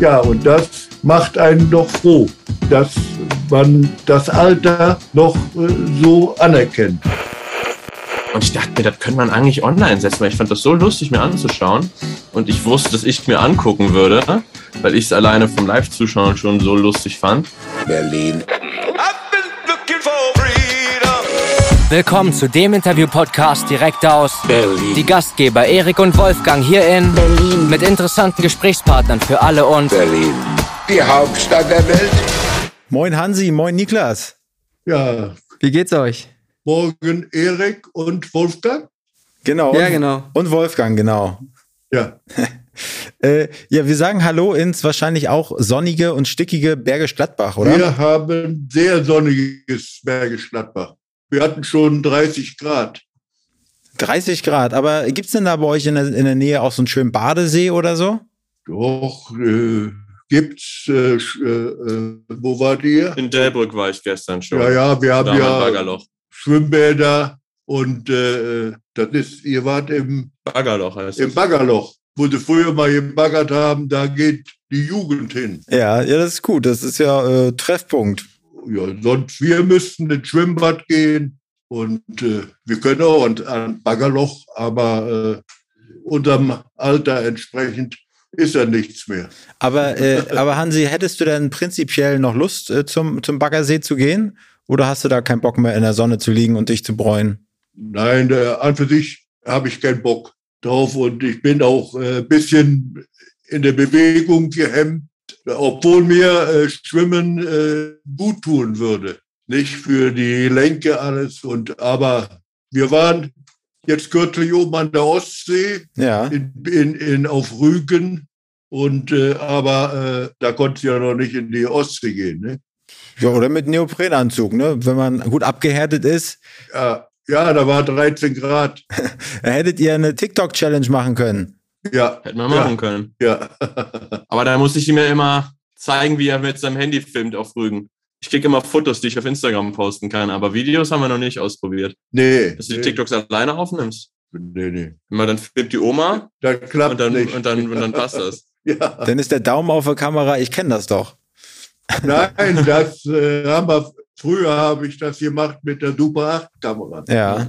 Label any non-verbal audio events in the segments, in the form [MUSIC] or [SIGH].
Ja, und das macht einen doch froh, dass man das Alter noch äh, so anerkennt. Und ich dachte mir, das könnte man eigentlich online setzen, weil ich fand das so lustig, mir anzuschauen. Und ich wusste, dass ich mir angucken würde, weil ich es alleine vom Live-Zuschauen schon so lustig fand. Berlin. Willkommen zu dem Interview-Podcast direkt aus Berlin. Die Gastgeber Erik und Wolfgang hier in Berlin. mit interessanten Gesprächspartnern für alle und Berlin. Die Hauptstadt der Welt. Moin Hansi, moin Niklas. Ja, Wie geht's euch? morgen Erik und Wolfgang. Genau. Ja, und, genau. Und Wolfgang, genau. Ja, [LAUGHS] Äh, ja, wir sagen Hallo ins wahrscheinlich auch sonnige und stickige Bergisch Gladbach, oder? wir haben sehr sonniges Bergisch Gladbach. Wir hatten schon 30 Grad. 30 Grad. Aber gibt's denn da bei euch in der, in der Nähe auch so einen schönen Badesee oder so? Doch, äh, gibt's, äh, äh, äh, wo wart ihr? In Delbrück war ich gestern schon. Ja, ja, wir haben ja Baggerloch. Schwimmbäder und äh, das ist, ihr wart im, Baggerloch heißt im es. Baggerloch, wo sie früher mal gebaggert haben, da geht die Jugend hin. Ja, ja, das ist gut. Das ist ja äh, Treffpunkt. Ja, sonst wir müssten ins Schwimmbad gehen und äh, wir können auch an, an Baggerloch, aber äh, unserem Alter entsprechend ist ja nichts mehr. Aber, äh, aber Hansi, hättest du denn prinzipiell noch Lust, äh, zum, zum Baggersee zu gehen? Oder hast du da keinen Bock mehr in der Sonne zu liegen und dich zu bräunen? Nein, äh, an für sich habe ich keinen Bock drauf und ich bin auch ein äh, bisschen in der Bewegung gehemmt, obwohl mir äh, Schwimmen äh, gut tun würde. Nicht für die Lenke alles und aber wir waren jetzt kürzlich oben an der Ostsee Ja. in, in, in auf Rügen und äh, aber äh, da konnte es ja noch nicht in die Ostsee gehen. Ne? Ja, oder mit Neoprenanzug, ne? Wenn man gut abgehärtet ist. Ja, ja, da war 13 Grad. Da [LAUGHS] hättet ihr eine TikTok-Challenge machen können. Ja, Hätten wir machen können. ja. [LAUGHS] Aber da muss ich ihm ja immer zeigen, wie er mit seinem Handy filmt auf Rügen. Ich kriege immer Fotos, die ich auf Instagram posten kann, aber Videos haben wir noch nicht ausprobiert. nee. Dass du die nee, TikToks alleine aufnimmst. Nee, nee. Immer dann filmt die Oma Das klappt und dann, nicht. und, dann, und dann [LAUGHS] passt das. ja. Dann ist der Daumen auf der Kamera, ich kenne das doch. Nein, [LAUGHS] das äh, haben wir, früher habe ich das gemacht mit der Super 8 Kamera. Ja.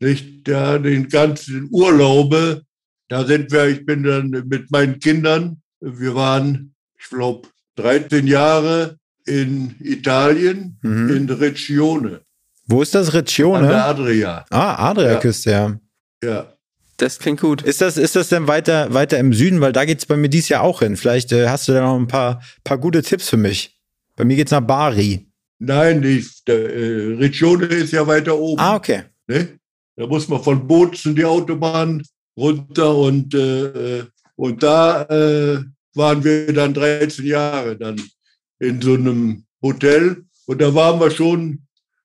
Nicht, ja, den ganzen Urlaube, da sind wir, ich bin dann mit meinen Kindern, wir waren, ich glaube, 13 Jahre in Italien, Mhm. in Riccione, Wo ist das an der? Adria. Ah, Adriaküste, ja. Ja. Das klingt gut. Ist das, ist das denn weiter, weiter im Süden? Weil da geht's bei mir dies Jahr auch hin. Vielleicht äh, hast du da noch ein paar, paar gute Tipps für mich. Bei mir geht's nach Bari. Nein, nicht. Der, äh, Riccione ist ja weiter oben. Ah, okay. Ne? Da muss man von Bozen die Autobahn runter und, äh, und da äh, waren wir dann 13 Jahre dann in so einem Hotel und da waren wir schon,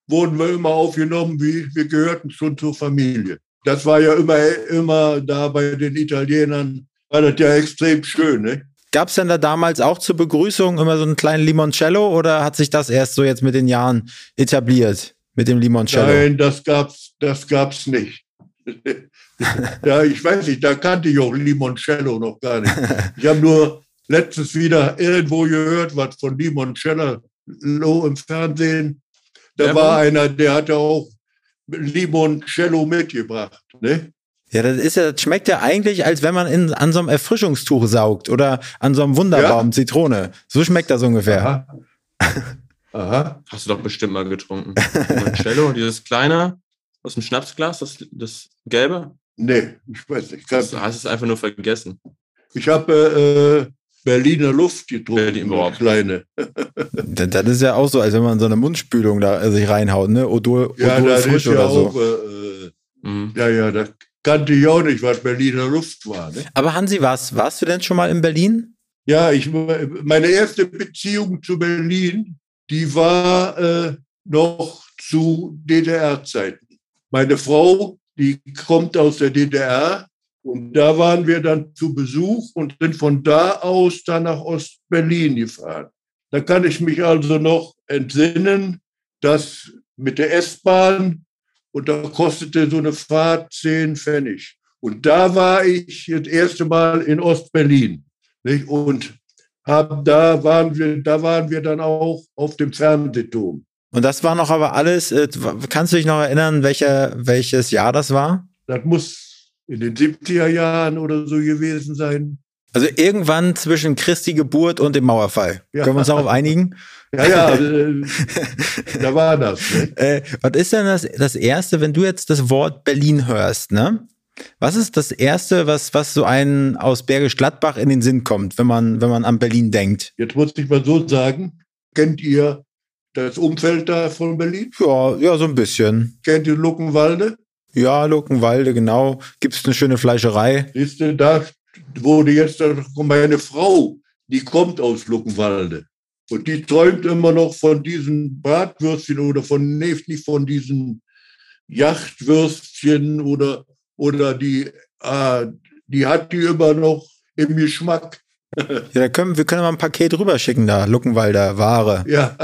wurden wir immer aufgenommen, wie wir gehörten schon zur Familie. Das war ja immer, immer da bei den Italienern, war das ja extrem schön. Ne? Gab's denn da damals auch zur Begrüßung immer so einen kleinen Limoncello oder hat sich das erst so jetzt mit den Jahren etabliert? Mit dem Limoncello? Nein, das gab's, das gab's nicht. [LAUGHS] ja, ich weiß nicht, da kannte ich auch Limoncello noch gar nicht. Ich habe nur letztens wieder irgendwo gehört, was von Limoncello im Fernsehen. Da Werbung? war einer, der hatte auch Limoncello mitgebracht. Ne? Ja, das ist ja, das schmeckt ja eigentlich, als wenn man in, an so einem Erfrischungstuch saugt oder an so einem Wunderbaum Ja. Zitrone. So schmeckt das ungefähr. Aha. Aha. Hast du doch bestimmt mal getrunken. Limoncello, dieses kleine aus dem Schnapsglas, das, das gelbe. Nee, ich weiß nicht. Das hast es einfach nur vergessen. Ich habe äh, Berliner Luft getrunken, Berlin eine überhaupt. kleine. [LAUGHS] Das, das ist ja auch so, als wenn man so eine Mundspülung da äh, sich reinhaut, ne? Odol, Ja, Odol das frisch ist ja oder so. auch, äh, äh, Mhm. ja, ja, das kannte ich auch nicht, was Berliner Luft war. Ne? Aber Hansi, warst, warst du denn schon mal in Berlin? Ja, ich, meine erste Beziehung zu Berlin, die war äh, noch zu DDR-Zeiten. Meine Frau, die kommt aus der DDR und da waren wir dann zu Besuch und sind von da aus dann nach Ostberlin gefahren. Da kann ich mich also noch entsinnen, dass mit der S-Bahn und da kostete so eine Fahrt 10 Pfennig. Und da war ich das erste Mal in Ostberlin. Nicht? Und haben, da waren wir, da waren wir dann auch auf dem Fernsehturm. Und das war noch aber alles, äh, kannst du dich noch erinnern, welcher, welches Jahr das war? Das muss in den 70er Jahren oder so gewesen sein. Also irgendwann zwischen Christi Geburt und dem Mauerfall. Ja. Können wir uns darauf einigen? [LAUGHS] Ja, ja, [LAUGHS] äh, da war das. Ne? Äh, was ist denn das, das Erste, wenn du jetzt das Wort Berlin hörst, ne? Was ist das Erste, was, was so einen aus Bergisch Gladbach in den Sinn kommt, wenn man, wenn man an Berlin denkt? Jetzt muss ich mal so sagen, kennt ihr das Umfeld da von Berlin? Ja, ja, so ein bisschen. Kennt ihr Luckenwalde? Ja, Luckenwalde, genau. Gibt's eine schöne Fleischerei? Siehst du, da wurde jetzt meine Frau, die kommt aus Luckenwalde. Und die träumt immer noch von diesen Bratwürstchen oder von, nee, nicht von diesen Yachtwürstchen oder, oder die, äh, die hat die immer noch im Geschmack. Ja, können, wir können mal ein Paket rüberschicken da, Luckenwalder Ware. Ja,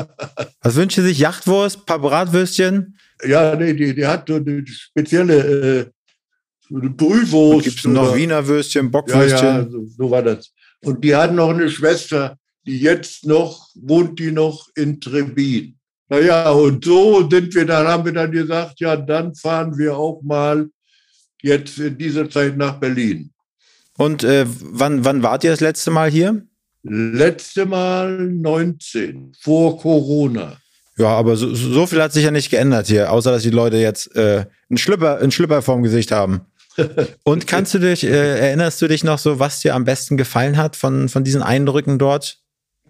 Was wünscht ihr sich? Yachtwurst, paar Bratwürstchen? ja, nee, die, die hat so eine spezielle äh, Brühwurst. Gibt's noch oder- Wiener Würstchen, Ja, Bockwürstchen? ja, so, so war das. Und die hat noch eine Schwester, die jetzt noch, wohnt die noch in Trebin. Naja, und so sind wir, dann haben wir dann gesagt, ja, dann fahren wir auch mal jetzt in dieser Zeit nach Berlin. Und äh, wann, wann wart ihr das letzte Mal hier? Letzte Mal 19, vor Corona. Ja, aber so, so viel hat sich ja nicht geändert hier, außer dass die Leute jetzt äh, einen Schlüpper, einen Schlüpper vorm Gesicht haben. [LAUGHS] Und kannst du dich, äh, erinnerst du dich noch so, was dir am besten gefallen hat von, von diesen Eindrücken dort?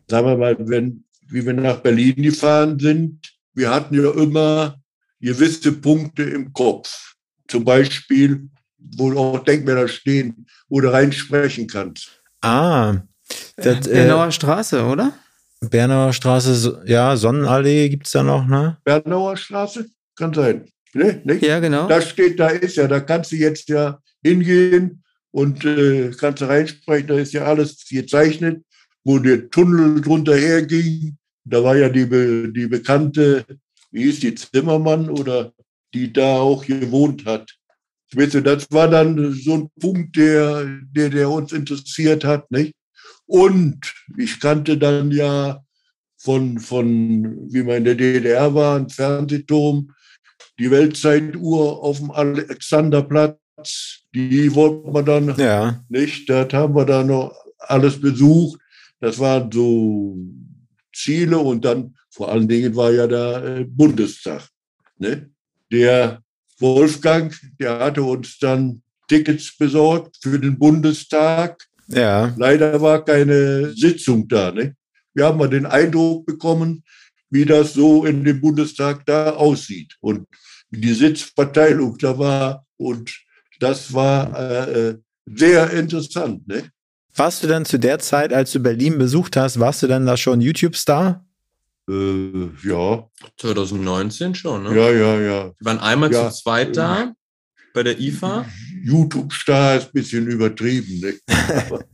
Sagen wir mal, wenn, wie wir nach Berlin gefahren sind, wir hatten ja immer gewisse Punkte im Kopf. Zum Beispiel, wo auch Denkmäler stehen, wo du reinsprechen kannst. Ah, das, äh, Bernauer Straße, oder? Bernauer Straße, ja, Sonnenallee gibt's da noch, ne? Bernauer Straße? Kann sein. Ne? Nicht? Ja, genau. Da steht, da ist ja, da kannst du jetzt ja hingehen und äh, kannst du reinsprechen, da ist ja alles gezeichnet, wo der Tunnel drunter herging. Da war ja die, die bekannte, wie hieß die, Zimmermann oder die da auch gewohnt hat. Weißt du, das war dann so ein Punkt, der, der, der uns interessiert hat, nicht? Und ich kannte dann ja von, von, wie man in der DDR war, ein Fernsehturm, die Weltzeituhr auf dem Alexanderplatz, die wollten wir dann Ja. nicht. Das haben wir da noch alles besucht. Das waren so Ziele und dann vor allen Dingen war ja der äh, Bundestag. Ne? Der Wolfgang, der hatte uns dann Tickets besorgt für den Bundestag. Ja. Leider war keine Sitzung da. Ne? Wir haben mal den Eindruck bekommen, wie das so in dem Bundestag da aussieht und wie die Sitzverteilung da war. Und das war äh, äh, sehr interessant. Ne? Warst du dann zu der Zeit, als du Berlin besucht hast, warst du dann da schon YouTube-Star? Äh, ja, 2019 schon, ne? ja, ja, ja. Wir waren einmal Ja. zu zweit da bei der IFA. YouTube-Star ist ein bisschen übertrieben. Ne? [LAUGHS]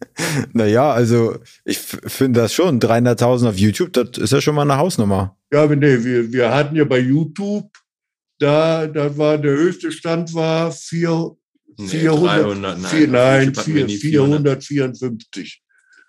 Naja, also ich finde das schon. 300.000 auf YouTube, das ist ja schon mal eine Hausnummer. Ja, aber nee, wir, wir hatten ja bei YouTube, da, da war der höchste Stand war vier, Nee, 400, 300, nein. nein, YouTube hatten wir vier, nie 400. 454.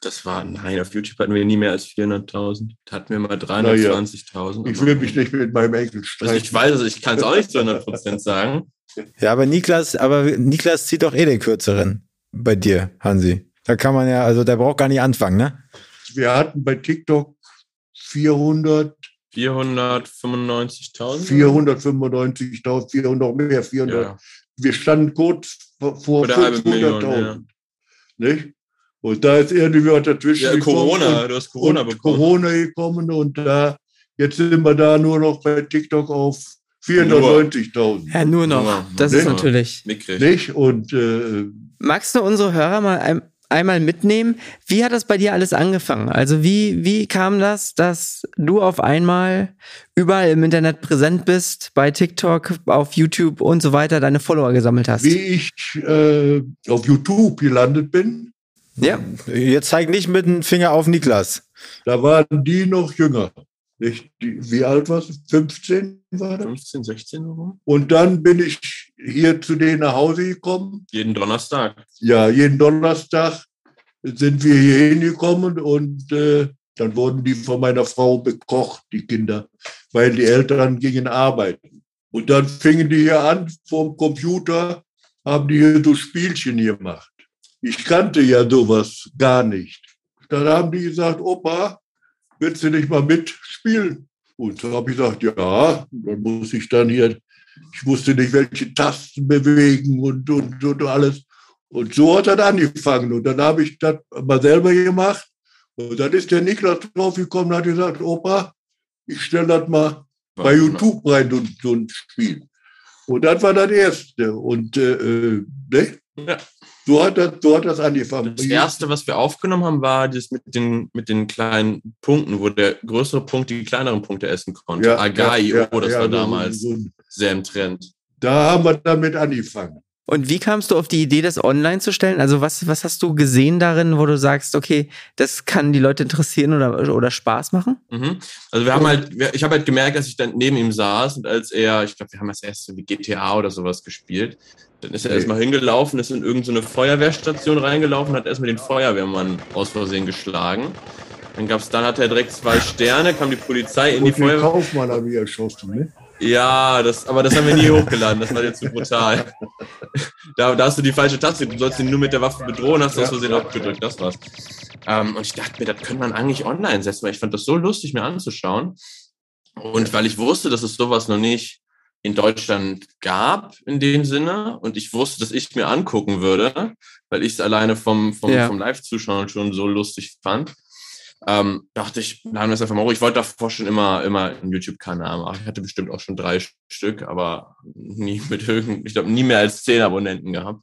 Das war, nein, auf YouTube hatten wir nie mehr als 400.000. Da hatten wir mal 320.000. Ich will mich nicht mit meinem Enkel Also streiten. ich weiß es, ich kann es auch nicht zu 100% sagen. [LAUGHS] Ja, aber Niklas, aber Niklas zieht doch eh den kürzeren bei dir, Hansi. Da kann man ja, also der braucht gar nicht anfangen, ne? Wir hatten bei TikTok 400, 495.000? 495.000, 400 noch mehr, 400. Ja. Wir standen kurz vor, vor Vor der halben Million, 500.000. Nicht? Und da ist irgendwie was dazwischen ja, gekommen Corona, und, du hast Corona und bekommen. Corona gekommen und da jetzt sind wir da nur noch bei TikTok auf 490.000. Ja, nur noch. Ja, Das ne? ist natürlich. Mickrig. Nicht? Und äh, Magst du unsere Hörer mal ein, einmal mitnehmen? Wie hat das bei dir alles angefangen? Also wie, wie kam das, dass du auf einmal überall im Internet präsent bist, bei TikTok, auf YouTube und so weiter, deine Follower gesammelt hast? wie ich äh, auf YouTube gelandet bin, Ja. Jetzt zeig nicht mit dem Finger auf Niklas. da waren die noch jünger. Nicht? Die, wie alt warst du? 15 war das? 15, 16 Euro? Und dann bin ich hier zu denen nach Hause gekommen. Jeden Donnerstag. Ja, jeden Donnerstag sind wir hier hingekommen und äh, dann wurden die von meiner Frau bekocht, die Kinder, weil die Eltern gingen arbeiten. Und dann fingen die hier an vom Computer, haben die hier so Spielchen gemacht. Ich kannte ja sowas gar nicht. Dann haben die gesagt, Opa, willst du nicht mal mitspielen? Und so habe ich gesagt, ja, dann muss ich dann hier, ich wusste nicht, welche Tasten bewegen und, und, und alles. Und so hat das angefangen. Und dann habe ich das mal selber gemacht. Und dann ist der Niklas draufgekommen und hat gesagt, Opa, ich stelle das mal bei YouTube rein, so, so ein Spiel. Und das war das Erste. Und äh, äh ne? Ja. So, hat das, so hat das angefangen. Das erste, was wir aufgenommen haben, war das mit den, mit den kleinen Punkten, wo der größere Punkt die kleineren Punkte essen konnte. Ja, Agai, ja, oh, das ja, war so- damals so- sehr im Trend. Da haben wir damit angefangen. Und wie kamst du auf die Idee, das online zu stellen? Also was, was hast du gesehen darin, wo du sagst, okay, das kann die Leute interessieren oder, oder Spaß machen? Mhm. Also wir haben halt, ich habe halt gemerkt, dass ich dann neben ihm saß und als er, ich glaube, wir haben als erstes wie GTA oder sowas gespielt, dann ist er Nee. erstmal hingelaufen, ist in irgendeine Feuerwehrstation reingelaufen, hat erstmal den Feuerwehrmann aus Versehen geschlagen. Dann gab's, dann hat er direkt zwei Sterne, kam die Polizei in die Und den Feuerwehr. Kaufmann haben wir erschossen. Ne? Ja, das, aber das haben wir nie hochgeladen, das war jetzt zu brutal. Da, da hast du die falsche Taste, du sollst ihn nur mit der Waffe bedrohen, hast du aus. Versehen abgedrückt, das war's. Ähm, und ich dachte mir, das könnte man eigentlich online setzen, weil ich fand das so lustig, mir anzuschauen. Und weil ich wusste, dass es sowas noch nicht in Deutschland gab, in dem Sinne, und ich wusste, dass ich mir angucken würde, weil ich es alleine vom, vom, Ja. vom Live-Zuschauen schon so lustig fand, ähm, dachte ich, wir es einfach mal hoch. Ich wollte davor schon immer, immer einen YouTube-Kanal machen. Ich hatte bestimmt auch schon drei Stück, aber nie [LAUGHS] mit irgend, ich glaube, nie mehr als zehn Abonnenten gehabt.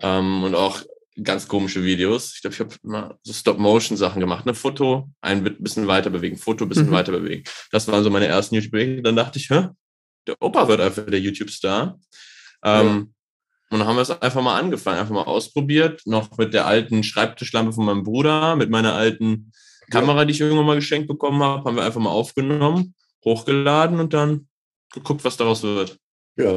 Ähm, und auch ganz komische Videos. Ich glaube, ich habe immer so Stop-Motion-Sachen gemacht. Ne? Foto, ein bi- bisschen weiter bewegen, Foto, ein bisschen Mhm. weiter bewegen. Das waren so meine ersten YouTube-Bewegungen. Dann dachte ich, hä? Der Opa wird einfach der YouTube-Star. Ähm, Und dann haben wir es einfach mal angefangen, einfach mal ausprobiert. Noch mit der alten Schreibtischlampe von meinem Bruder, mit meiner alten Kamera, die ich irgendwann mal geschenkt bekommen habe, haben wir einfach mal aufgenommen, hochgeladen und dann geguckt, was daraus wird. Ja.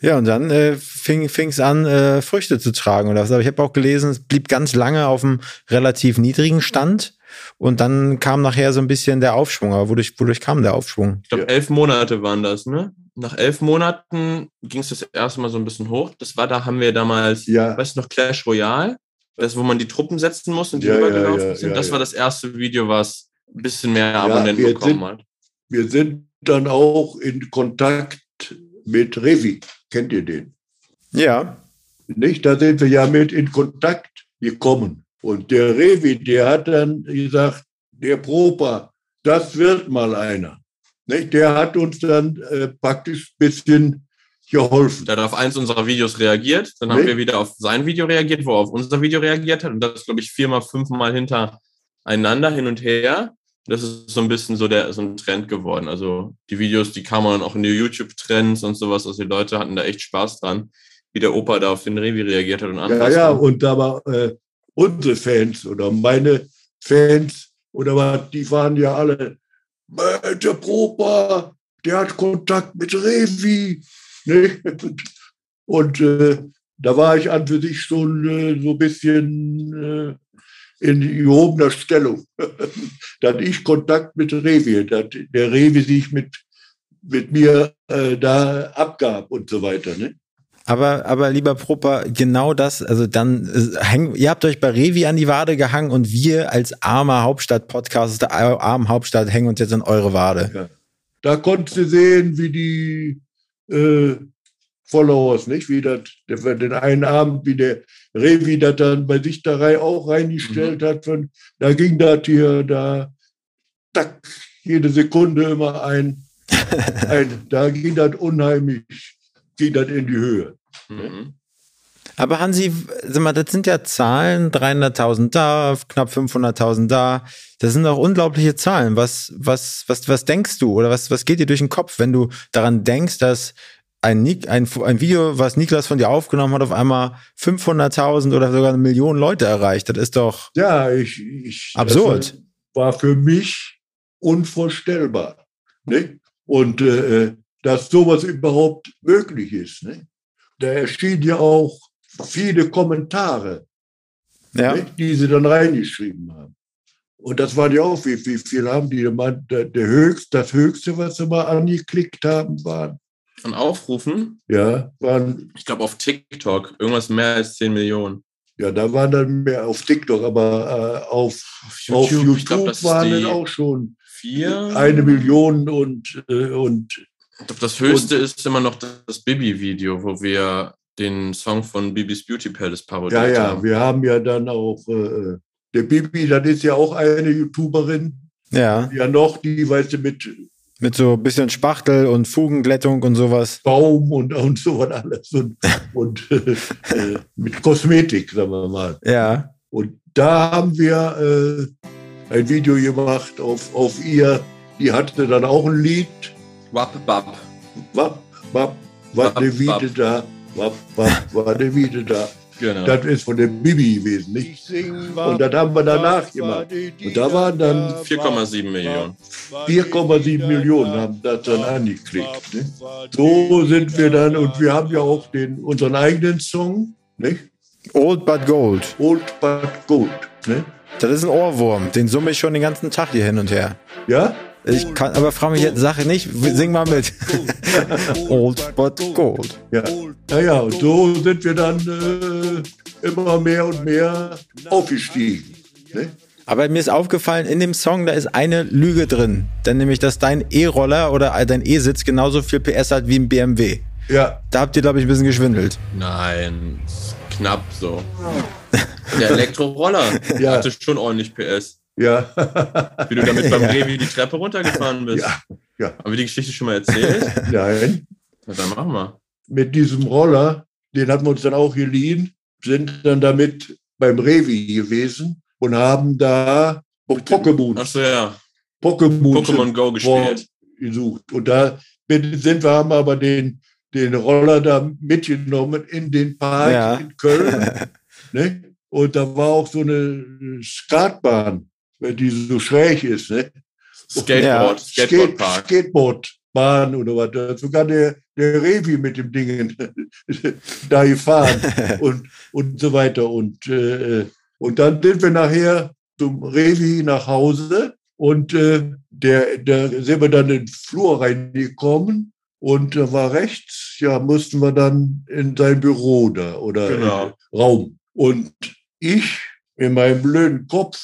Ja, und dann äh, fing es an, äh, Früchte zu tragen oder was. Aber ich habe auch gelesen, es blieb ganz lange auf einem relativ niedrigen Stand. Und dann kam nachher so ein bisschen der Aufschwung. Aber wodurch, wodurch kam der Aufschwung? Ich glaube, elf Monate waren das, ne? Nach elf Monaten ging es das erste Mal so ein bisschen hoch. Das war, da haben wir damals, Ja. weißt du noch, Clash Royale? Das, wo man die Truppen setzen muss und die Ja, rübergelaufen ja, sind. ja, das ja. war das erste Video, was ein bisschen mehr Abonnenten bekommen sind- hat. Wir sind dann auch in Kontakt mit Revi. Kennt ihr den? Ja. Nicht? Da sind wir ja mit in Kontakt gekommen. Und der Revi, der hat dann gesagt, der Propa, das wird mal einer. Nicht? Der hat uns dann äh, praktisch ein bisschen geholfen. Der hat auf eins unserer Videos reagiert, dann haben Nee. wir wieder auf sein Video reagiert, wo er auf unser Video reagiert hat und das glaube ich viermal, fünfmal hintereinander hin und her. Das ist so ein bisschen so der so ein Trend geworden. Also die Videos, die kamen dann auch in die YouTube-Trends und sowas. Also die Leute hatten da echt Spaß dran, wie der Opa da auf den Revi reagiert hat und Ja, andersrum. ja, und da war äh, unsere Fans oder meine Fans oder was, die waren ja alle, "Äh, der Propa, der hat Kontakt mit Revi. Ne? Und äh, da war ich an für sich schon äh, so ein bisschen äh, in gehobener Stellung. [LAUGHS] dass ich Kontakt mit Revi, dass der Revi sich mit, mit mir äh, da abgab und so weiter. Ne? Aber, aber lieber Propa, genau das, also dann, äh, häng, ihr habt euch bei Revi an die Wade gehangen und wir als armer Hauptstadt-Podcast der armen Hauptstadt hängen uns jetzt an eure Wade. Da konntest du sehen, wie die äh, Followers, nicht? Wie das, der, den einen Abend, wie der Revi das dann bei sich da rein, auch reingestellt hat. Von, da ging das hier, da, tack, jede Sekunde immer ein, [LAUGHS] ein da ging das unheimlich, ging das in die Höhe. Mhm. Aber Hansi, sag mal, das sind ja Zahlen, 300.000 da, knapp 500.000 da. Das sind auch unglaubliche Zahlen. Was, was, was, was denkst du oder was, was geht dir durch den Kopf, wenn du daran denkst, dass ein, ein, ein Video, was Niklas von dir aufgenommen hat, auf einmal 500.000 oder sogar eine Million Leute erreicht? Das ist doch Ja, ich, ich absurd. Das war für mich unvorstellbar. Ne? Und äh, dass sowas überhaupt möglich ist. Ne? Da erschienen ja auch viele Kommentare Ja. die sie dann reingeschrieben haben. Und das waren ja auch, wie, wie viel haben die gemeint? Der, der höchst, das Höchste, was sie mal angeklickt haben, waren, Von Aufrufen, ja, waren, ich glaube auf TikTok, irgendwas mehr als 10 Millionen. ja, da waren dann mehr auf TikTok, aber äh, auf, auf YouTube, das ist waren dann auch schon vier. eine Million und, äh, und Ich glaube, das höchste ist immer noch das Bibi-Video, wo wir den Song von Bibis Beauty Palace ja, parodiert ja, haben. wir haben ja dann auch, äh, der Bibi, das ist ja auch eine YouTuberin, Ja, ja noch, die, weißt du, mit mit so ein bisschen Spachtel und Fugenglättung und sowas. Baum und, und so was alles und, [LAUGHS] und äh, äh, mit Kosmetik, sagen wir mal. Ja. Und da haben wir äh, ein Video gemacht auf, auf ihr. Die hatte dann auch ein Lied. Wap, bap. Wapp, wapp, war Wapp, ne Wiede wapp. da. Wapp, wapp, war ne Wiede da. Genau. Das ist von der Bibi gewesen, nicht? Und das haben wir danach gemacht. Und da waren dann 4,7 Millionen. 4,7 Millionen haben das dann angeklickt. Ne? So sind wir dann, und wir haben ja auch den, unseren eigenen Song, nicht? Old but Gold. Old but Gold. Ne? Das ist ein Ohrwurm. Den summe ich schon den ganzen Tag hier hin und her. Ja? Ich kann, aber frage mich jetzt, Sache nicht, sing mal mit. [LAUGHS] Old but Gold. Ja. Naja, und so sind wir dann äh, immer mehr und mehr aufgestiegen. Ne? Aber mir ist aufgefallen, in dem Song, da ist eine Lüge drin. Denn nämlich, dass dein E-Roller oder dein E-Sitz genauso viel PS hat wie ein BMW. Ja, Da habt ihr, glaube ich, ein bisschen geschwindelt. Nein, knapp so. Der Elektroroller Ja. hatte schon ordentlich PS. Ja. Wie du damit beim [LAUGHS] Revi die Treppe runtergefahren bist. Ja, ja. Haben wir die Geschichte schon mal erzählt? [LAUGHS] Nein. Na, dann machen wir. Mit diesem Roller, den hatten wir uns dann auch geliehen, sind dann damit beim Revi gewesen und haben da Pokémon, Achso, ja. Pokémon, Pokémon Go gespielt. gesucht. Und da sind wir, haben aber den, den Roller da mitgenommen in den Park Ja. in Köln. [LAUGHS] ne? Und da war auch so eine Skatbahn, die so schräg ist. Ne? Skateboard, Skate, Skateboardpark. Skateboardbahn oder was. Sogar der, der Revi mit dem Ding [LAUGHS] da gefahren [LAUGHS] und, und so weiter. Und, äh, und dann sind wir nachher zum Revi nach Hause und äh, der, der sind wir dann in den Flur reingekommen und da war rechts, ja, mussten wir dann in sein Büro da oder Genau. Raum. Und ich in meinem blöden Kopf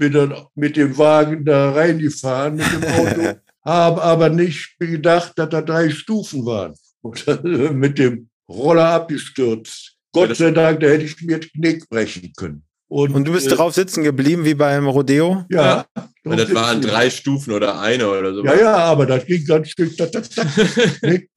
bin dann mit dem Wagen da reingefahren mit dem Auto, [LAUGHS] habe aber nicht gedacht, dass da drei Stufen waren. Und dann [LAUGHS] mit dem Roller abgestürzt. Gott sei Dank, da hätte ich mir das Knick brechen können. Und du bist äh, drauf sitzen geblieben wie beim Rodeo? Ja. Und das waren drei Stufen oder eine oder so. Ja, ja, aber das ging ganz schön. [LAUGHS]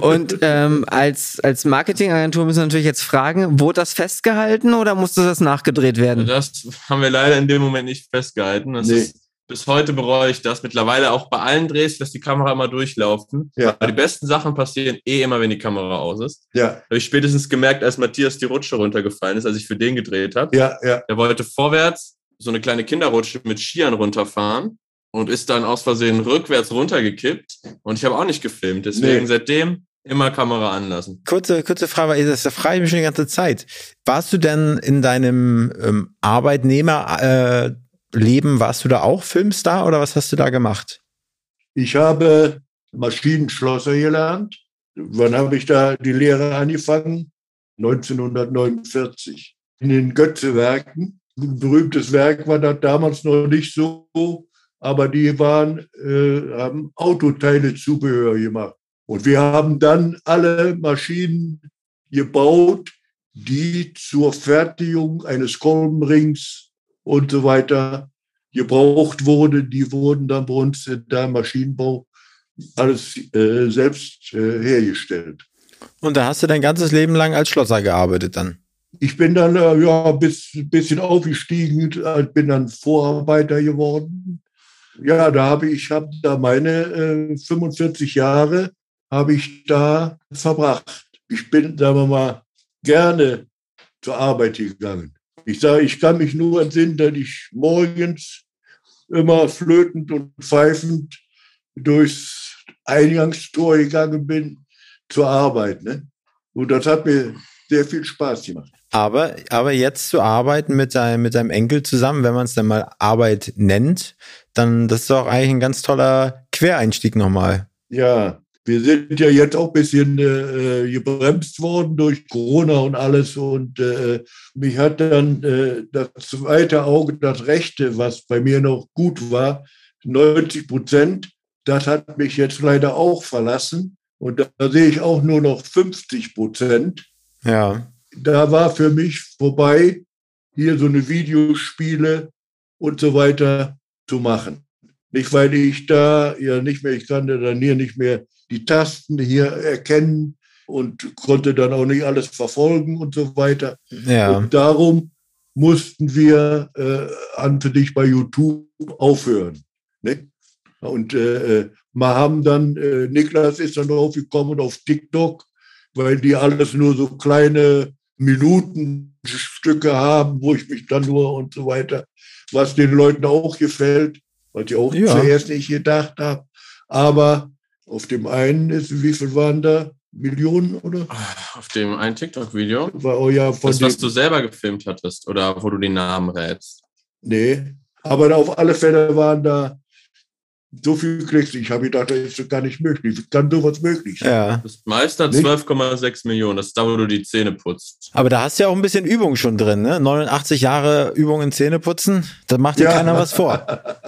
Und ähm, als, als Marketingagentur müssen wir natürlich jetzt fragen, wurde das festgehalten oder musste das nachgedreht werden? Das haben wir leider in dem Moment nicht festgehalten. Das Nee. ist, bis heute bereue ich das. Mittlerweile auch bei allen Drehs lässt die Kamera immer durchlaufen. Ja. Aber die besten Sachen passieren eh immer, wenn die Kamera aus ist. Ja, Habe ich spätestens gemerkt, als Matthias die Rutsche runtergefallen ist, als ich für den gedreht habe. ja, ja. Er wollte vorwärts so eine kleine Kinderrutsche mit Skiern runterfahren und ist dann aus Versehen rückwärts runtergekippt. Und ich habe auch nicht gefilmt. Deswegen Nee. seitdem immer Kamera anlassen. Kurze, kurze Frage, weil das frage ich mich schon die ganze Zeit. Warst du denn in deinem ähm, Arbeitnehmerleben, äh, Leben, warst du da auch Filmstar oder was hast du da gemacht? Ich habe Maschinenschlosser gelernt. Wann habe ich da die Lehre angefangen? 1949. In den Götze-Werken. Ein berühmtes Werk war das damals noch nicht so, aber die waren, äh, haben Autoteile Zubehör gemacht. Und wir haben dann alle Maschinen gebaut, die zur Fertigung eines Kolbenrings und so weiter gebraucht wurde. Die wurden dann bei uns in der Maschinenbau alles äh, selbst äh, hergestellt. Und da hast du dein ganzes Leben lang als Schlosser gearbeitet dann. Ich bin dann äh, ja bis bisschen aufgestiegen, äh, bin dann Vorarbeiter geworden. Ja, da habe ich habe da meine äh, 45 Jahre habe ich da verbracht. Ich bin, sagen wir mal, gerne zur Arbeit gegangen. Ich sage, ich kann mich nur entsinnen, dass ich morgens immer flötend und pfeifend durchs Eingangstor gegangen bin zur Arbeit. Ne? Und das hat mir sehr viel Spaß gemacht. Aber, aber jetzt zu arbeiten mit deinem, mit deinem Enkel zusammen, wenn man es dann mal Arbeit nennt, dann das ist doch eigentlich ein ganz toller Quereinstieg nochmal. Ja, wir sind ja jetzt auch ein bisschen äh, gebremst worden durch Corona und alles. Und äh, mich hat dann äh, das zweite Auge, das rechte, was bei mir noch gut war, 90 Prozent, das hat mich jetzt leider auch verlassen. Und da, da sehe ich auch nur noch 50 Prozent. Ja. Da war für mich vorbei, hier so eine Videospiele und so weiter zu machen. Nicht, weil ich da ja nicht mehr, ich kann dann hier nicht mehr die Tasten hier erkennen und konnte dann auch nicht alles verfolgen und so weiter. Ja. Und darum mussten wir äh, an für dich bei YouTube aufhören. Ne? Und äh, äh wir haben dann, äh, Niklas ist dann draufgekommen auf TikTok, weil die alles nur so kleine Minutenstücke haben, wo ich mich dann nur und so weiter, was den Leuten auch gefällt, was ich auch Ja. zuerst nicht gedacht habe. Aber auf dem einen ist, wie viel waren da? Millionen oder? Auf dem einen TikTok-Video. War auch ja von Das, was du selber gefilmt hattest oder wo du den Namen rätst. Nee, aber auf alle Fälle waren da so viel Klicks. Ich habe gedacht, das ist doch gar nicht möglich. Wie kann sowas möglich sein? Ja. Das Meister Nicht? 12,6 Millionen. Das ist da, wo du die Zähne putzt. Aber da hast du ja auch ein bisschen Übung schon drin, ne? 89 Jahre Übung in Zähneputzen, da macht dir Ja. keiner was vor. [LAUGHS]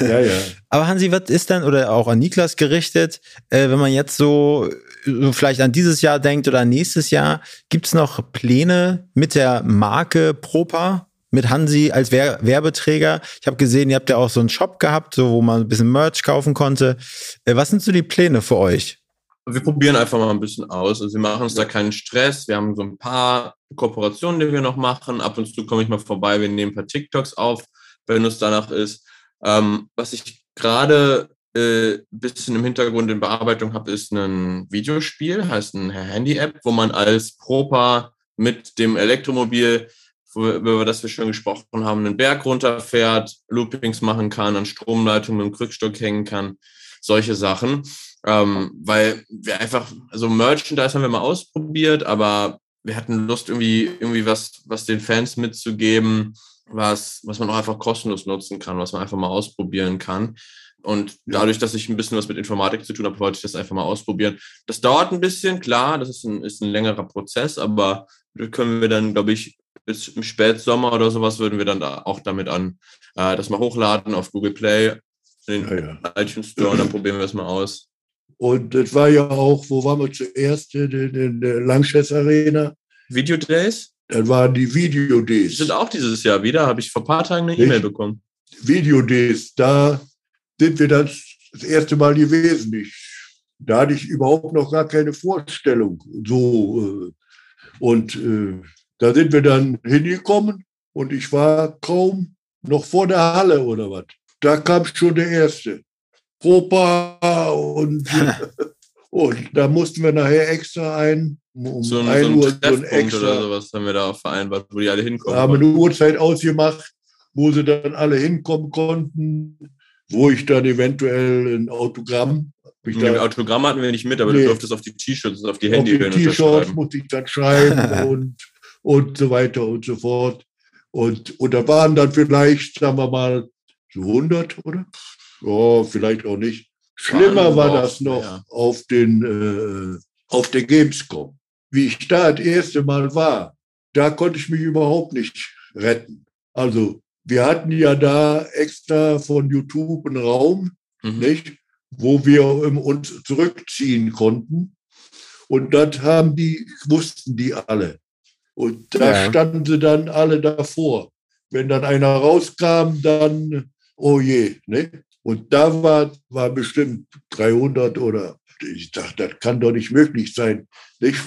Ja, ja. Aber Hansi, was ist denn, oder auch an Niklas gerichtet, äh, wenn man jetzt so, so vielleicht an dieses Jahr denkt oder an nächstes Jahr, gibt's noch Pläne mit der Marke Propa? Mit Hansi als Wer Werbeträger. Ich habe gesehen, ihr habt ja auch so einen Shop gehabt, so wo man ein bisschen Merch kaufen konnte. Äh, was sind so die Pläne für euch? Wir probieren einfach mal ein bisschen aus. Also wir machen uns da keinen Stress. Wir haben so ein paar Kooperationen, die wir noch machen. Ab und zu komme ich mal vorbei. Wir nehmen ein paar TikToks auf, wenn es danach ist. Ähm, was ich gerade äh, ein bisschen im Hintergrund in Bearbeitung habe, ist ein Videospiel, heißt ein Handy-App, wo man als Propa mit dem Elektromobil, über das wir schon gesprochen haben, einen Berg runterfährt, Loopings machen kann, an Stromleitungen mit dem Krückstock hängen kann, solche Sachen. Ähm, weil wir einfach, also Merchandise haben wir mal ausprobiert, aber wir hatten Lust, irgendwie, irgendwie was, was den Fans mitzugeben, was, was man auch einfach kostenlos nutzen kann, was man einfach mal ausprobieren kann. Und dadurch, dass ich ein bisschen was mit Informatik zu tun habe, wollte ich das einfach mal ausprobieren. Das dauert ein bisschen, klar, das ist ein, ist ein längerer Prozess, aber können wir dann, glaube ich, bis im Spätsommer oder sowas würden wir dann da auch damit an, äh, das mal hochladen auf Google Play, in den Ja, ja. iTunes Store und dann probieren wir es mal aus. Und das war ja auch, wo waren wir zuerst? In, der Langschess Arena. Video Days Dann waren die die Videodays. sind auch dieses Jahr wieder, habe ich vor ein paar Tagen eine? E-Mail bekommen. Videodays, da sind wir dann das erste Mal gewesen. Ich, da hatte ich überhaupt noch gar keine Vorstellung. So, äh, und äh, da sind wir dann hingekommen und ich war kaum noch vor der Halle oder was. Da kam schon der erste. Propa und, [LAUGHS] und da mussten wir nachher extra ein, um So ein, so ein Uhr so ein extra oder sowas haben wir da vereinbart, wo die alle hinkommen. haben eine Uhrzeit ausgemacht, wo sie dann alle hinkommen konnten, wo ich dann eventuell ein Autogramm, ich Nee, da Autogramm hatten wir nicht mit, aber Nee. du durftest auf die T-Shirts, auf die auf die T-Shirts musste ich dann schreiben [LAUGHS] und, und so weiter und so fort. Und, und da waren dann vielleicht, sagen wir mal, so 100, oder? Ja, vielleicht auch nicht. Schlimmer war das noch ja. auf, den, äh, auf der Gamescom. Wie ich da das erste Mal war, da konnte ich mich überhaupt nicht retten. Also wir hatten ja da extra von YouTube einen Raum, Mhm. nicht? wo wir uns zurückziehen konnten. Und das haben die, wussten die alle. Und da Ja. standen sie dann alle davor. Wenn dann einer rauskam, dann, oh je. Ne? Und da war, war bestimmt 300 oder, ich dachte, das kann doch nicht möglich sein. Nicht? [LAUGHS]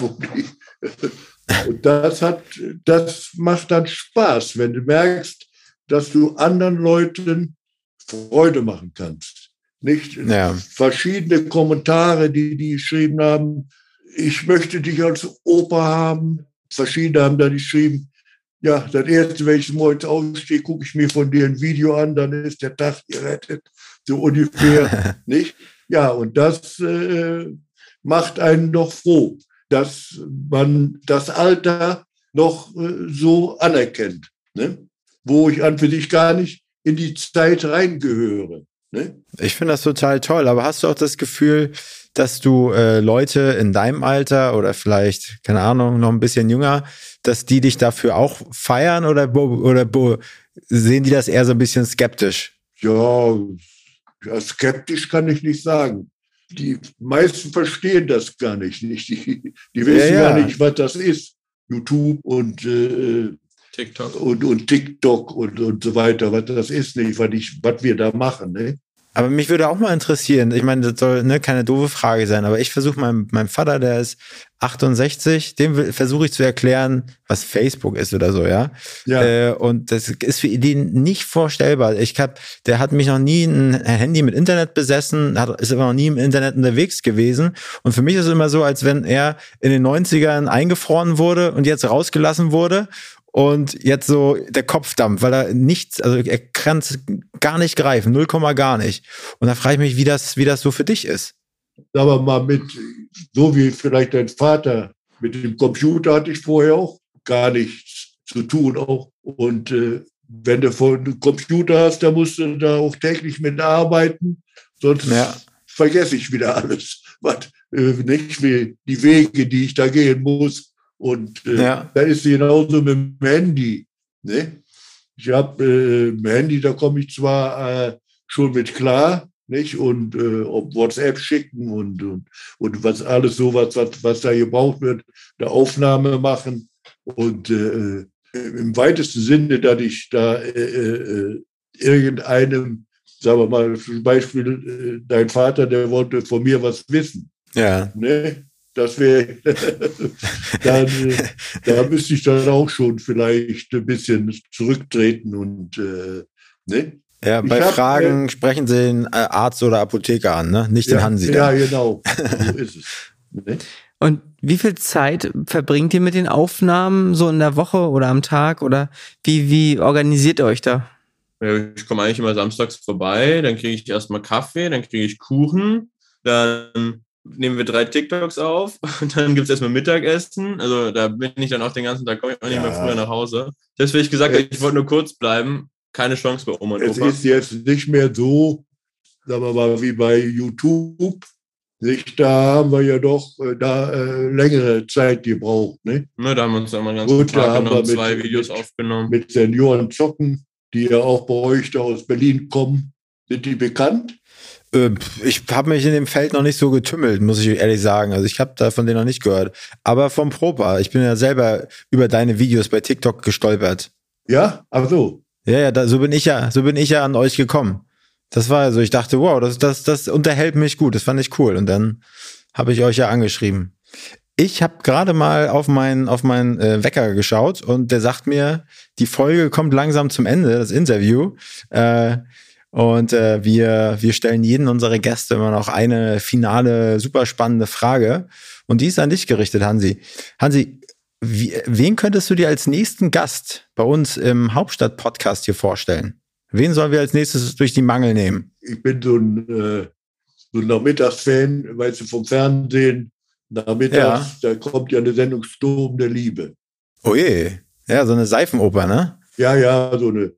Und das hat, das macht dann Spaß, wenn du merkst, dass du anderen Leuten Freude machen kannst. Nicht? Ja. Verschiedene Kommentare, die die geschrieben haben. Ich möchte dich als Opa haben. Verschiedene haben dann geschrieben, ja, das erste, wenn ich morgens aufstehe, gucke ich mir von dir ein Video an, dann ist der Tag gerettet. So ungefähr, [LAUGHS] nicht? Ja, und das äh, macht einen doch froh. dass man das Alter noch äh, so anerkennt, ne? wo ich an für sich gar nicht in die Zeit reingehöre. Ne? Ich finde das total toll, aber hast du auch das Gefühl, dass du äh, Leute in deinem Alter oder vielleicht, keine Ahnung, noch ein bisschen jünger, dass die dich dafür auch feiern oder, oder sehen die das eher so ein bisschen skeptisch? Ja, ja, skeptisch kann ich nicht sagen. Die meisten verstehen das gar nicht. nicht. Die, die wissen ja, ja. gar nicht, was das ist. YouTube und äh, TikTok und, und TikTok und, und so weiter, was das ist nicht, was, ich, was wir da machen. Ne? Aber mich würde auch mal interessieren, ich meine, das soll ne, keine doofe Frage sein, aber ich versuche meinem, meinem Vater, der ist 68, dem versuche ich zu erklären, was Facebook ist oder so, ja. ja. Äh, und das ist für ihn nicht vorstellbar. Ich hab, der hat mich noch nie ein Handy mit Internet besessen, hat, ist aber noch nie im Internet unterwegs gewesen. Und für mich ist es immer so, als wenn er in den 90ern eingefroren wurde und jetzt rausgelassen wurde und jetzt so der Kopfdampf, weil er nichts, also er kann es gar nicht greifen, null Komma gar nicht. Und da frage ich mich, wie das, wie das so für dich ist. Sagen wir mal, mit, so wie vielleicht dein Vater, mit dem Computer hatte ich vorher auch gar nichts zu tun auch. Und äh, wenn du einen Computer hast, da musst du da auch täglich mit arbeiten, sonst ja. vergesse ich wieder alles. Was, äh, nicht wie die Wege, die ich da gehen muss, und äh, ja. da ist genauso mit dem Handy. Ne? Ich habe äh, im Handy, da komme ich zwar äh, schon mit klar, nicht? Und äh, ob WhatsApp schicken und, und, und was alles so, was, was, da gebraucht wird, eine Aufnahme machen. Und äh, im weitesten Sinne, dass ich da äh, äh, irgendeinem, sagen wir mal, zum Beispiel äh, dein Vater, der wollte von mir was wissen. Ja. Ne? Das wäre, [LAUGHS] dann, da müsste ich dann auch schon vielleicht ein bisschen zurücktreten und, äh, ne? Ja, bei hab, Fragen äh, sprechen Sie den äh, Arzt oder Apotheker an, ne? Nicht ja, den Hansi. Ja, genau. So [LAUGHS] ist es. Ne? Und wie viel Zeit verbringt ihr mit den Aufnahmen so in der Woche oder am Tag oder wie, wie organisiert ihr euch da? Ich komme eigentlich immer samstags vorbei, dann kriege ich erstmal Kaffee, dann kriege ich Kuchen, dann nehmen wir drei TikToks auf [LAUGHS] und dann gibt es erstmal Mittagessen. Also da bin ich dann auch den ganzen Tag, komme ich auch nicht ja. mehr früher nach Hause. Deswegen ich gesagt, ich wollte nur kurz bleiben. Keine Chance bei Oma und Es Opa. ist jetzt nicht mehr so, sagen wir mal, wie bei YouTube. Nicht, da haben wir ja doch äh, da äh, längere Zeit gebraucht. Ne? Ja, da haben wir uns dann mal ganz Gut, Tag haben wir mit, zwei Videos mit, aufgenommen. Mit Senioren Zocken, die ja auch bei euch da aus Berlin kommen. Sind die bekannt? Äh, ich habe mich in dem Feld noch nicht so getümmelt, muss ich ehrlich sagen. Also ich habe da von denen noch nicht gehört. Aber vom Propa, ich bin ja selber über deine Videos bei TikTok gestolpert. Ja, ach so. Ja, ja, da, so bin ich ja, so bin ich ja an euch gekommen. Das war also, ich dachte, wow, das, das, das unterhält mich gut, das fand ich cool. Und dann habe ich euch ja angeschrieben. Ich habe gerade mal auf meinen auf meinen äh, Wecker geschaut und der sagt mir, die Folge kommt langsam zum Ende, das Interview. Äh, und äh, wir, wir stellen jeden unserer Gäste immer noch eine finale, super spannende Frage. Und die ist an dich gerichtet, Hansi. Hansi, wie, wen könntest du dir als nächsten Gast bei uns im Hauptstadt-Podcast hier vorstellen? Wen sollen wir als nächstes durch die Mangel nehmen? Ich bin so ein, äh, so ein Nachmittagsfan, weißt du, vom Fernsehen. Nachmittags, ja. da kommt ja eine Sendung Sturm der Liebe. Oh je. Ja, so eine Seifenoper, ne? Ja, ja, so eine.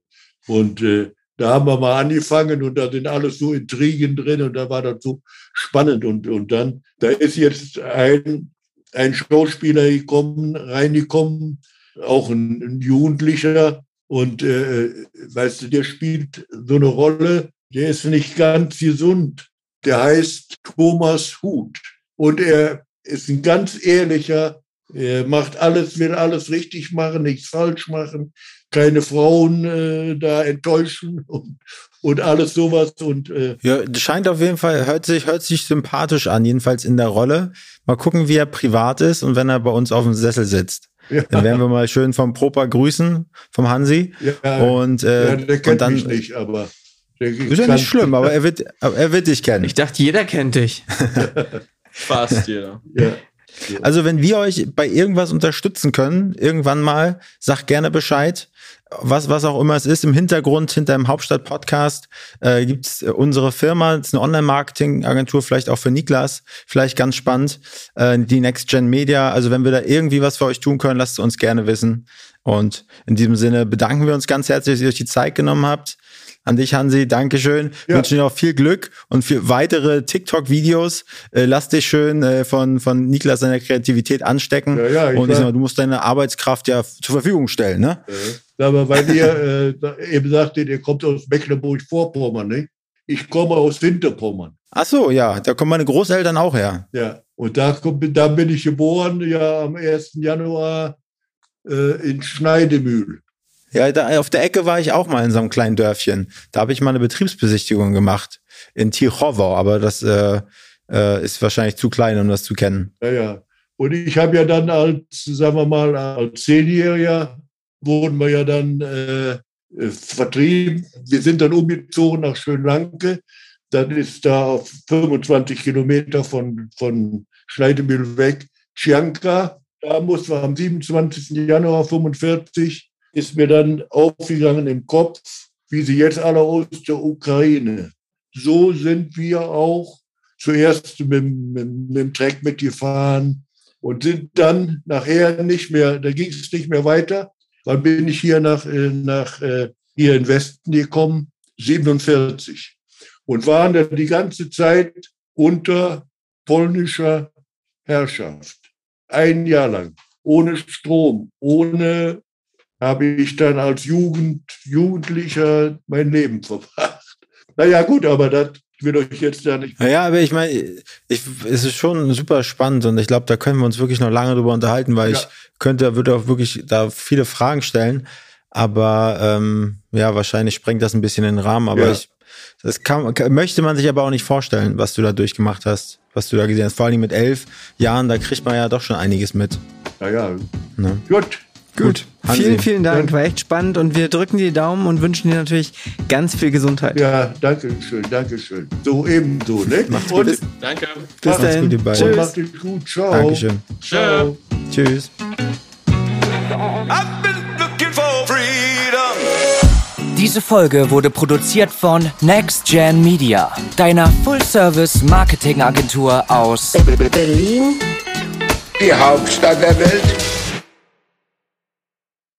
Und äh, da haben wir mal angefangen und da sind alles so Intrigen drin und da war das so spannend. Und, und dann, da ist jetzt ein, ein Schauspieler gekommen, reingekommen, auch ein, ein Jugendlicher. Und äh, weißt du, der spielt so eine Rolle, der ist nicht ganz gesund. Der heißt Thomas Huth. Und er ist ein ganz ehrlicher, er macht alles, will alles richtig machen, nichts falsch machen keine Frauen äh, da enttäuschen [LAUGHS] und, und alles sowas. Und, äh, ja, scheint auf jeden Fall, hört sich, hört sich sympathisch an, jedenfalls in der Rolle. Mal gucken, wie er privat ist und wenn er bei uns auf dem Sessel sitzt. [LAUGHS] Ja. Dann werden wir mal schön vom Propa grüßen, vom Hansi. Ja, und, äh, ja, der kennt und dann, mich nicht, aber. Ist ja nicht schlimm, aber er wird, er wird dich kennen. Ich dachte, jeder kennt dich. [LAUGHS] Fast jeder. Ja. Also wenn wir euch bei irgendwas unterstützen können, irgendwann mal, sagt gerne Bescheid. was, was auch immer es ist, im Hintergrund, hinter dem Hauptstadt-Podcast, äh, gibt's äh, unsere Firma, das ist eine Online-Marketing-Agentur, vielleicht auch für Niklas, vielleicht ganz spannend, äh, die Next Gen Media. Also wenn wir da irgendwie was für euch tun können, lasst es uns gerne wissen. Und in diesem Sinne bedanken wir uns ganz herzlich, dass ihr euch die Zeit genommen habt. An dich, Hansi, Dankeschön. Ja. Wünsche dir noch viel Glück und für weitere TikTok-Videos. Äh, lass dich schön äh, von, von Niklas seiner Kreativität anstecken. Ja, ja, ich und ich sag mal, du musst deine Arbeitskraft ja zur Verfügung stellen, ne? Aber weil ihr äh, eben sagtet, ihr kommt aus Mecklenburg-Vorpommern, nicht? Ich komme aus Hinterpommern. Ach so, ja, da kommen meine Großeltern auch her. Ja, und da, kommt, da bin ich geboren, ja, am 1. Januar äh, in Schneidemühl. Ja, da auf der Ecke war ich auch mal in so einem kleinen Dörfchen. Da habe ich mal eine Betriebsbesichtigung gemacht in Tirchowo, aber das äh, äh, ist wahrscheinlich zu klein, um das zu kennen. Ja, ja. Und ich habe ja dann als, sagen wir mal, als Zehnjähriger wurden wir ja dann äh, äh, vertrieben. Wir sind dann umgezogen nach Schönlanke. Dann ist da auf 25 Kilometer von, von Schneidemühl weg Chianca. Da mussten wir am 27. Januar 45 ist mir dann aufgegangen im Kopf, wie sie jetzt alle aus der Ukraine. So sind wir auch zuerst mit, mit, mit dem Treck mitgefahren und sind dann nachher nicht mehr, da ging es nicht mehr weiter. Dann bin ich hier nach, äh, nach äh, hier in Westen gekommen, 47. Und waren dann die ganze Zeit unter polnischer Herrschaft. Ein Jahr lang. Ohne Strom, ohne habe ich dann als Jugend, Jugendlicher mein Leben [LAUGHS] verbracht. Naja, gut, aber das will euch jetzt ja nicht. Naja, aber ich meine, ich, es ist schon super spannend und ich glaube, da können wir uns wirklich noch lange drüber unterhalten, weil Ja. ich könnte, würde auch wirklich da viele Fragen stellen. Aber ähm, ja, wahrscheinlich sprengt das ein bisschen den Rahmen. Aber Ja. ich, das kann, möchte man sich aber auch nicht vorstellen, was du da durchgemacht hast, was du da gesehen hast. Vor allem mit elf Jahren, da kriegt man ja doch schon einiges mit. Naja, Ne? gut. Gut. Hansi. Vielen, vielen Dank. War echt spannend und wir drücken dir die Daumen und wünschen dir natürlich ganz viel Gesundheit. Ja, danke schön, danke schön. So ebenso, ne? Macht's gut. Danke. Bis Macht's dahin. gut, ihr beiden. Tschüss. macht es gut. Ciao. Dankeschön. Ciao. Tschüss. I've been looking for freedom. Diese Folge wurde produziert von Next Gen Media, deiner Full-Service-Marketing-Agentur aus Berlin, die Hauptstadt der Welt.